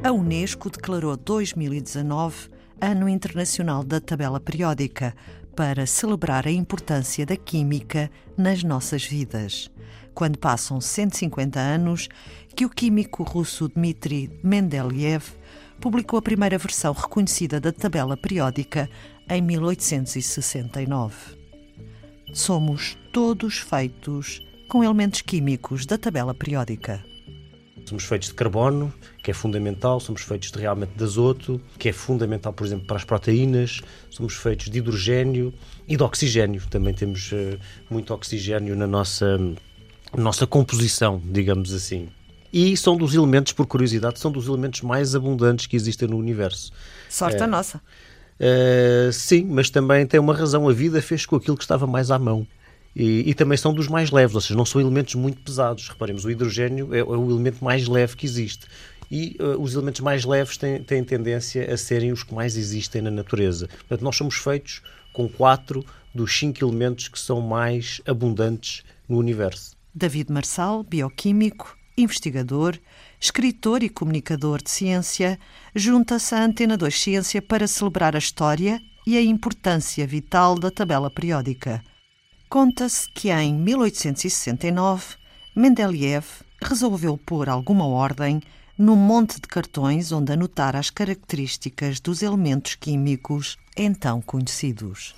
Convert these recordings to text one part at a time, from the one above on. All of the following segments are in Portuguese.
A Unesco declarou 2019 Ano Internacional da Tabela Periódica para celebrar a importância da química nas nossas vidas. Quando passam 150 anos que o químico russo Dmitry Mendeleev publicou a primeira versão reconhecida da tabela periódica em 1869. Somos todos feitos com elementos químicos da tabela periódica. Somos feitos de carbono, que é fundamental, somos feitos de, realmente de azoto, que é fundamental, por exemplo, para as proteínas, somos feitos de hidrogênio e de oxigênio. Também temos uh, muito oxigênio na nossa, nossa composição, digamos assim. E são dos elementos, por curiosidade, são dos elementos mais abundantes que existem no universo. Sorte a eh, nossa. Uh, sim, mas também tem uma razão. A vida fez com aquilo que estava mais à mão. E, e, também são dos mais leves, ou seja, não são elementos muito pesados. Reparemos, o hidrogênio é, é o elemento mais leve que existe. E uh, os elementos mais leves têm, têm tendência a serem os que mais existem na natureza. Portanto, nós somos feitos com quatro dos cinco elementos que são mais abundantes no universo. David Marçal, bioquímico, investigador, escritor e comunicador de ciência, junta-se à Antena 2 Ciência para celebrar a história e a importância vital da tabela periódica. Conta-se que em 1869 Mendeleev resolveu pôr alguma ordem no monte de cartões onde anotar as características dos elementos químicos então conhecidos.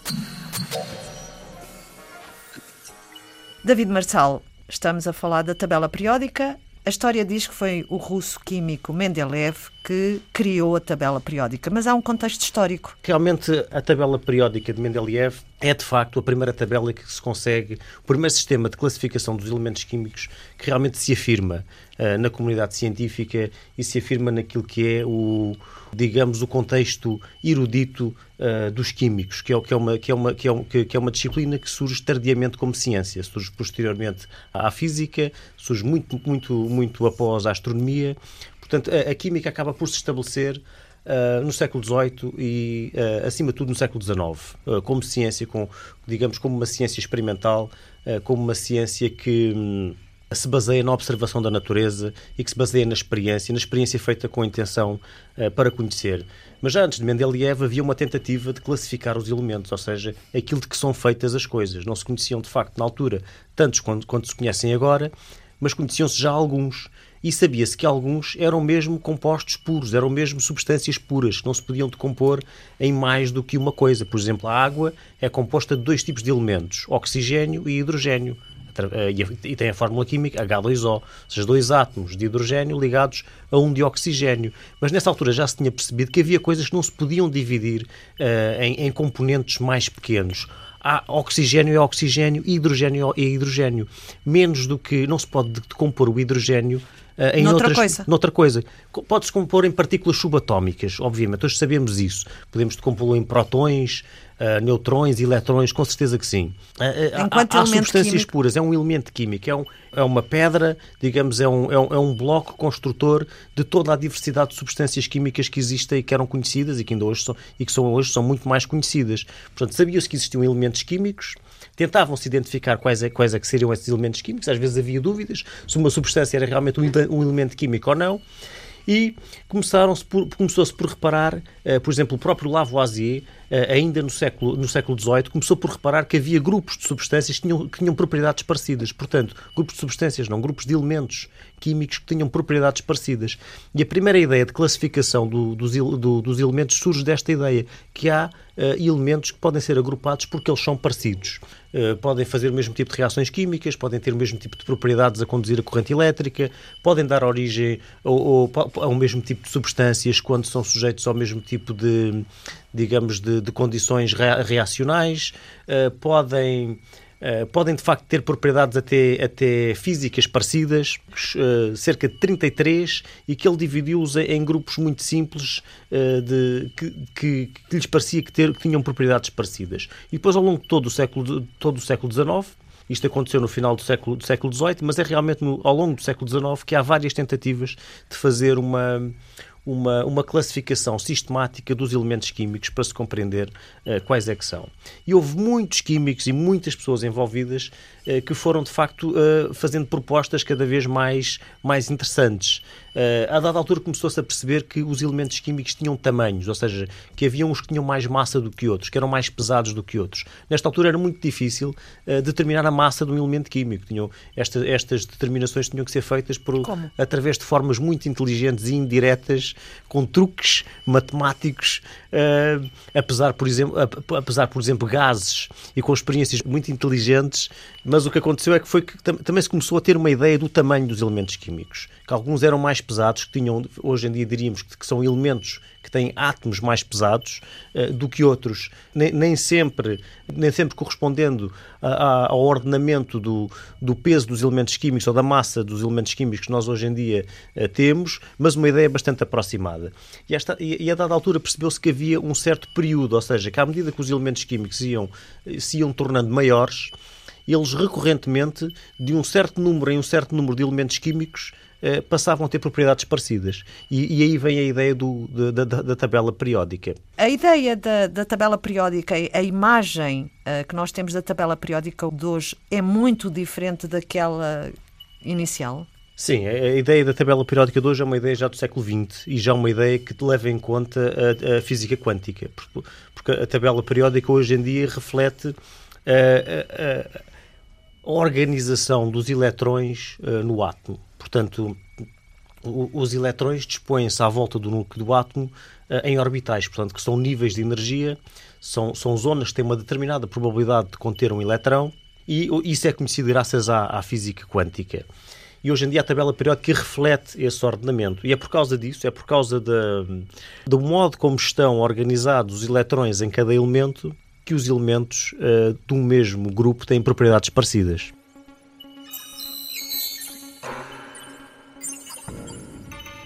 David Marçal, estamos a falar da tabela periódica a história diz que foi o russo químico Mendeleev que criou a tabela periódica, mas há um contexto histórico. Realmente, a tabela periódica de Mendeleev é, de facto, a primeira tabela que se consegue, o primeiro sistema de classificação dos elementos químicos que realmente se afirma uh, na comunidade científica e se afirma naquilo que é o, digamos, o contexto erudito uh, dos químicos, que é, uma, disciplina que surge tardiamente como ciência, surge posteriormente à física, surge muito, muito, muito após a astronomia. Portanto, a, a química acaba por se estabelecer Uh, no século XVIII e, uh, acima de tudo, no século XIX, uh, como ciência, com, digamos, como uma ciência experimental, como uma ciência que. Um, se baseia na observação da natureza e que se baseia na experiência, na experiência feita com a intenção uh, para conhecer. Mas já antes de Mendeleev havia uma tentativa de classificar os elementos, ou seja, aquilo de que são feitas as coisas. Não se conheciam de facto na altura tantos quanto, quanto se conhecem agora, mas conheciam-se já alguns. E sabia-se que alguns eram mesmo compostos puros, eram mesmo substâncias puras, que não se podiam decompor em mais do que uma coisa. Por exemplo, a água é composta de dois tipos de elementos, oxigênio e hidrogênio. Eh, e tem a fórmula química H2O, ou seja, dois átomos de hidrogênio ligados a um de oxigênio. Mas nessa altura já se tinha percebido que havia coisas que não se podiam dividir uh, em, em componentes mais pequenos há oxigênio é oxigênio hidrogênio é hidrogênio. Menos do que não se pode decompor o hidrogênio uh, em noutra outras, coisa. noutra coisa. Pode-se compor em partículas subatómicas, obviamente, hoje sabemos isso. Podemos decompô-lo em protões, uh, neutrões, eletrões, com certeza que sim. Uh, Enquanto há, há substâncias químico... puras, é um elemento químico, é, um, é uma pedra, digamos, é um, é, um, é um bloco construtor de toda a diversidade de substâncias químicas que existem e que eram conhecidas e que ainda hoje são, e que são, hoje são muito mais conhecidas. Portanto, sabia-se que existiam elementos químicos, tentavam-se identificar quais é, quais é que seriam esses elementos químicos, às vezes havia dúvidas se uma substância era realmente um, um elemento químico ou não, e começaram-se começou-se por reparar, uh, por exemplo, o próprio Lavoisier, uh, ainda no século, no século XVIII, começou por reparar que havia grupos de substâncias que tinham, que tinham propriedades parecidas. Portanto, grupos de substâncias, não, grupos de elementos químicos que tinham propriedades parecidas. E a primeira ideia de classificação do, dos, do, dos elementos surge desta ideia, que há uh, elementos que podem ser agrupados porque eles são parecidos. Uh, podem fazer o mesmo tipo de reações químicas, podem ter o mesmo tipo de propriedades a conduzir a corrente elétrica, podem dar origem ao, ao, ao mesmo tipo de substâncias quando são sujeitos ao mesmo tipo de, digamos, de, de condições reacionais, uh, podem Uh, podem de facto ter propriedades até, até físicas parecidas, uh, cerca de 33, e que ele dividiu-os em grupos muito simples uh, de, que, que, que, lhes parecia que, ter, que tinham propriedades parecidas. E depois, ao longo de todo o século, todo o século XIX, isto aconteceu no final do século, do século XVIII, mas é realmente no, ao longo do século XIX que há várias tentativas de fazer uma, uma, uma classificação sistemática dos elementos químicos para se compreender uh, quais é que são. E houve muitos químicos e muitas pessoas envolvidas uh, que foram, de facto, uh, fazendo propostas cada vez mais, mais interessantes. A dada altura começou-se a perceber que os elementos químicos tinham tamanhos, ou seja, que havia uns que tinham mais massa do que outros, que eram mais pesados do que outros. Nesta altura era muito difícil determinar a massa de um elemento químico. Tinham, esta, estas determinações tinham que ser feitas por, através de formas muito inteligentes e indiretas com truques matemáticos, uh, apesar, por exemplo, apesar, por exemplo, gases e com experiências muito inteligentes, mas o que aconteceu é que foi que também se começou a ter uma ideia do tamanho dos elementos químicos, que alguns eram mais pesados, que tinham, hoje em dia diríamos que, são elementos que têm átomos mais pesados uh, do que outros, nem, nem, sempre, nem sempre correspondendo a, a, ao ordenamento do, do peso dos elementos químicos ou da massa dos elementos químicos que nós hoje em dia uh, temos, mas uma ideia bastante aproximada. E, esta, e, e a dada altura percebeu-se que havia um certo período, ou seja, que à medida que os elementos químicos iam, se iam tornando maiores, eles recorrentemente, de um certo número em um certo número de elementos químicos, eh, passavam a ter propriedades parecidas. E, e aí vem a ideia do, da, da, da, tabela periódica. A ideia da, da tabela periódica, a imagem uh, que nós temos da tabela periódica de hoje é muito diferente daquela inicial? Sim, a ideia da tabela periódica de hoje é uma ideia já do século XX e já uma ideia que leva em conta a, a física quântica, porque a tabela periódica hoje em dia reflete a, a, a organização dos eletrões no átomo. Portanto, os eletrões dispõem-se à volta do núcleo do átomo uh, em orbitais, portanto, que são níveis de energia, são, são zonas que têm uma determinada probabilidade de conter um eletrão, e isso é conhecido graças à, à física quântica. E hoje em dia a tabela periódica reflete esse ordenamento. E é por causa disso, é por causa de, do modo como estão organizados os eletrões em cada elemento, que os elementos uh, um mesmo grupo têm propriedades parecidas.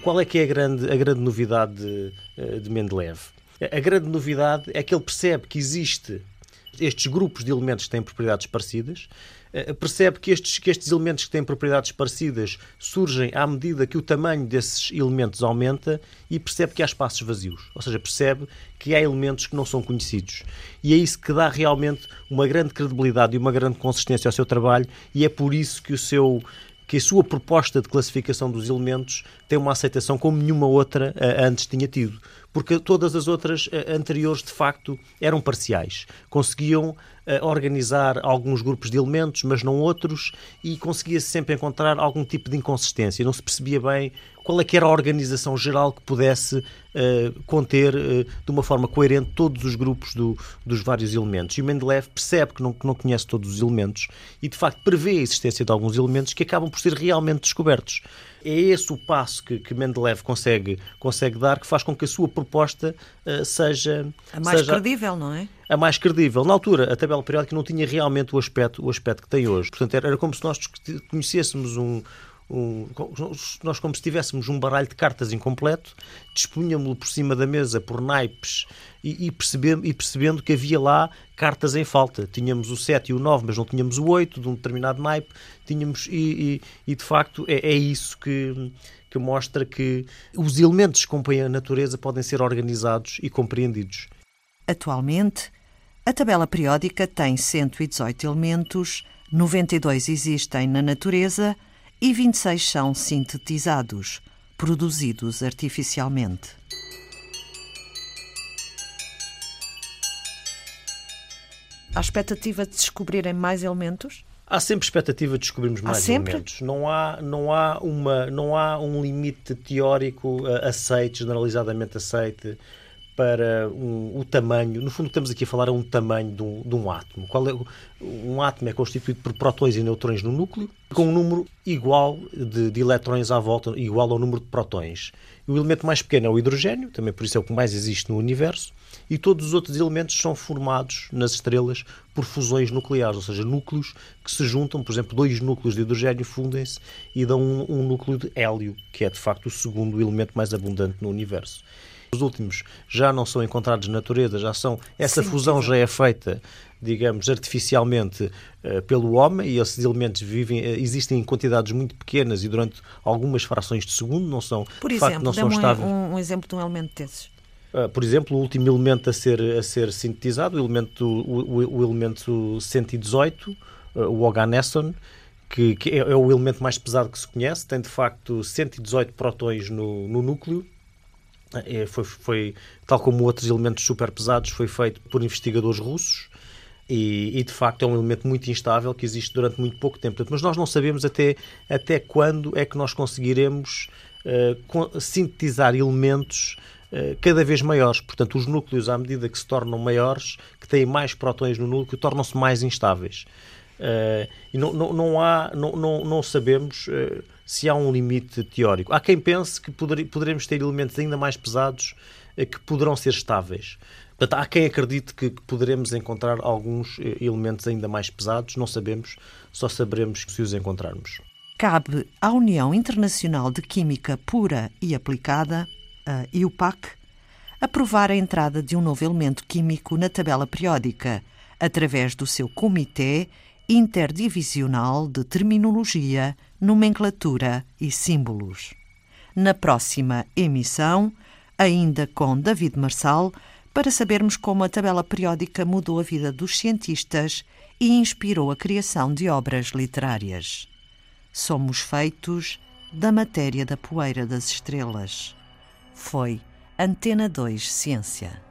Qual é que é a grande, a grande novidade de, eh, de Mendeleev? A grande novidade é que ele percebe que existe estes grupos de elementos que têm propriedades parecidas, eh, percebe que estes, que estes elementos que têm propriedades parecidas surgem à medida que o tamanho desses elementos aumenta e percebe que há espaços vazios. Ou seja, percebe que há elementos que não são conhecidos. E é isso que dá realmente uma grande credibilidade e uma grande consistência ao seu trabalho e é por isso que o seu que a sua proposta de classificação dos elementos tem uma aceitação como nenhuma outra uh, antes tinha tido. Porque todas as outras uh, anteriores, de facto, eram parciais. Conseguiam uh, organizar alguns grupos de elementos, mas não outros, e conseguia-se sempre encontrar algum tipo de inconsistência. Não se percebia bem qual é que era a organização geral que pudesse uh, conter uh, de uma forma coerente todos os grupos do, dos vários elementos. E o Mendeleev percebe que não, que não conhece todos os elementos e, de facto, prevê a existência de alguns elementos que acabam por ser realmente descobertos. É esse o passo que, que Mendeleev consegue, consegue dar que faz com que a sua proposta uh, seja... A mais seja credível, não é? A mais credível. Na altura, a tabela periódica não tinha realmente o aspecto, o aspecto que tem hoje. Portanto, era, era como se nós conhecêssemos um, nós como se tivéssemos um baralho de cartas incompleto, dispunhamos-lo por cima da mesa por naipes e, e, percebendo, e percebendo que havia lá cartas em falta. Tínhamos o 7 e o 9, mas não tínhamos o 8 de um determinado naipe. Tínhamos, e, e, e de facto é, é isso que, que mostra que os elementos que compõem a natureza podem ser organizados e compreendidos. Atualmente, a tabela periódica tem 118 elementos, 92 existem na natureza e 26 são sintetizados, produzidos artificialmente. Há expectativa de descobrirem mais elementos? Há sempre expectativa de descobrirmos mais sempre? elementos. Não há, não, há uma, não há um limite teórico uh, aceite, generalizadamente aceite, para um, o tamanho. No fundo, estamos aqui a falar a um tamanho de um, de um átomo. Qual é, um átomo é constituído por prótons e neutrões no núcleo, com um número igual de, de eletrões à volta, igual ao número de prótons. O elemento mais pequeno é o hidrogênio, também por isso é o que mais existe no universo, e todos os outros elementos são formados nas estrelas por fusões nucleares, ou seja, núcleos que se juntam, por exemplo, dois núcleos de hidrogênio fundem-se e dão um, um núcleo de hélio, que é de facto o segundo elemento mais abundante no universo. Os últimos já não são encontrados na natureza, já são essa Sim, fusão já é feita digamos, artificialmente uh, pelo homem e esses elementos vivem, uh, existem em quantidades muito pequenas e durante algumas frações de segundo, não são, Por de exemplo, facto, não são estáveis. Um, um exemplo de um elemento desses. Uh, por exemplo, o último elemento a ser, a ser sintetizado, o elemento, o, o, o elemento 118, o Oganesson, que, que é, é, o elemento mais pesado que se conhece, tem de facto 118 protões no, no núcleo. É, foi, foi, tal como outros elementos super pesados, foi feito por investigadores russos e, e, de facto é um elemento muito instável que existe durante muito pouco tempo. Mas nós não sabemos até, até quando é que nós conseguiremos uh, sintetizar elementos uh, cada vez maiores. Portanto, os núcleos, à medida que se tornam maiores, que têm mais prótons no núcleo, tornam-se mais instáveis. Uh, e não, não, não, há, não, não, não sabemos uh, se há um limite teórico. Há quem pense que poder, poderemos ter elementos ainda mais pesados uh, que poderão ser estáveis. Portanto, há quem acredite que, que poderemos encontrar alguns elementos ainda mais pesados, não sabemos, só saberemos se os encontrarmos. Cabe à União Internacional de Química Pura e Aplicada, a IUPAC, aprovar a entrada de um novo elemento químico na tabela periódica, através do seu Comitê interdivisional de terminologia, nomenclatura e símbolos. Na próxima emissão, ainda com David Marçal, para sabermos como a tabela periódica mudou a vida dos cientistas e inspirou a criação de obras literárias. Somos feitos da matéria da poeira das estrelas. Foi Antena 2 Ciência.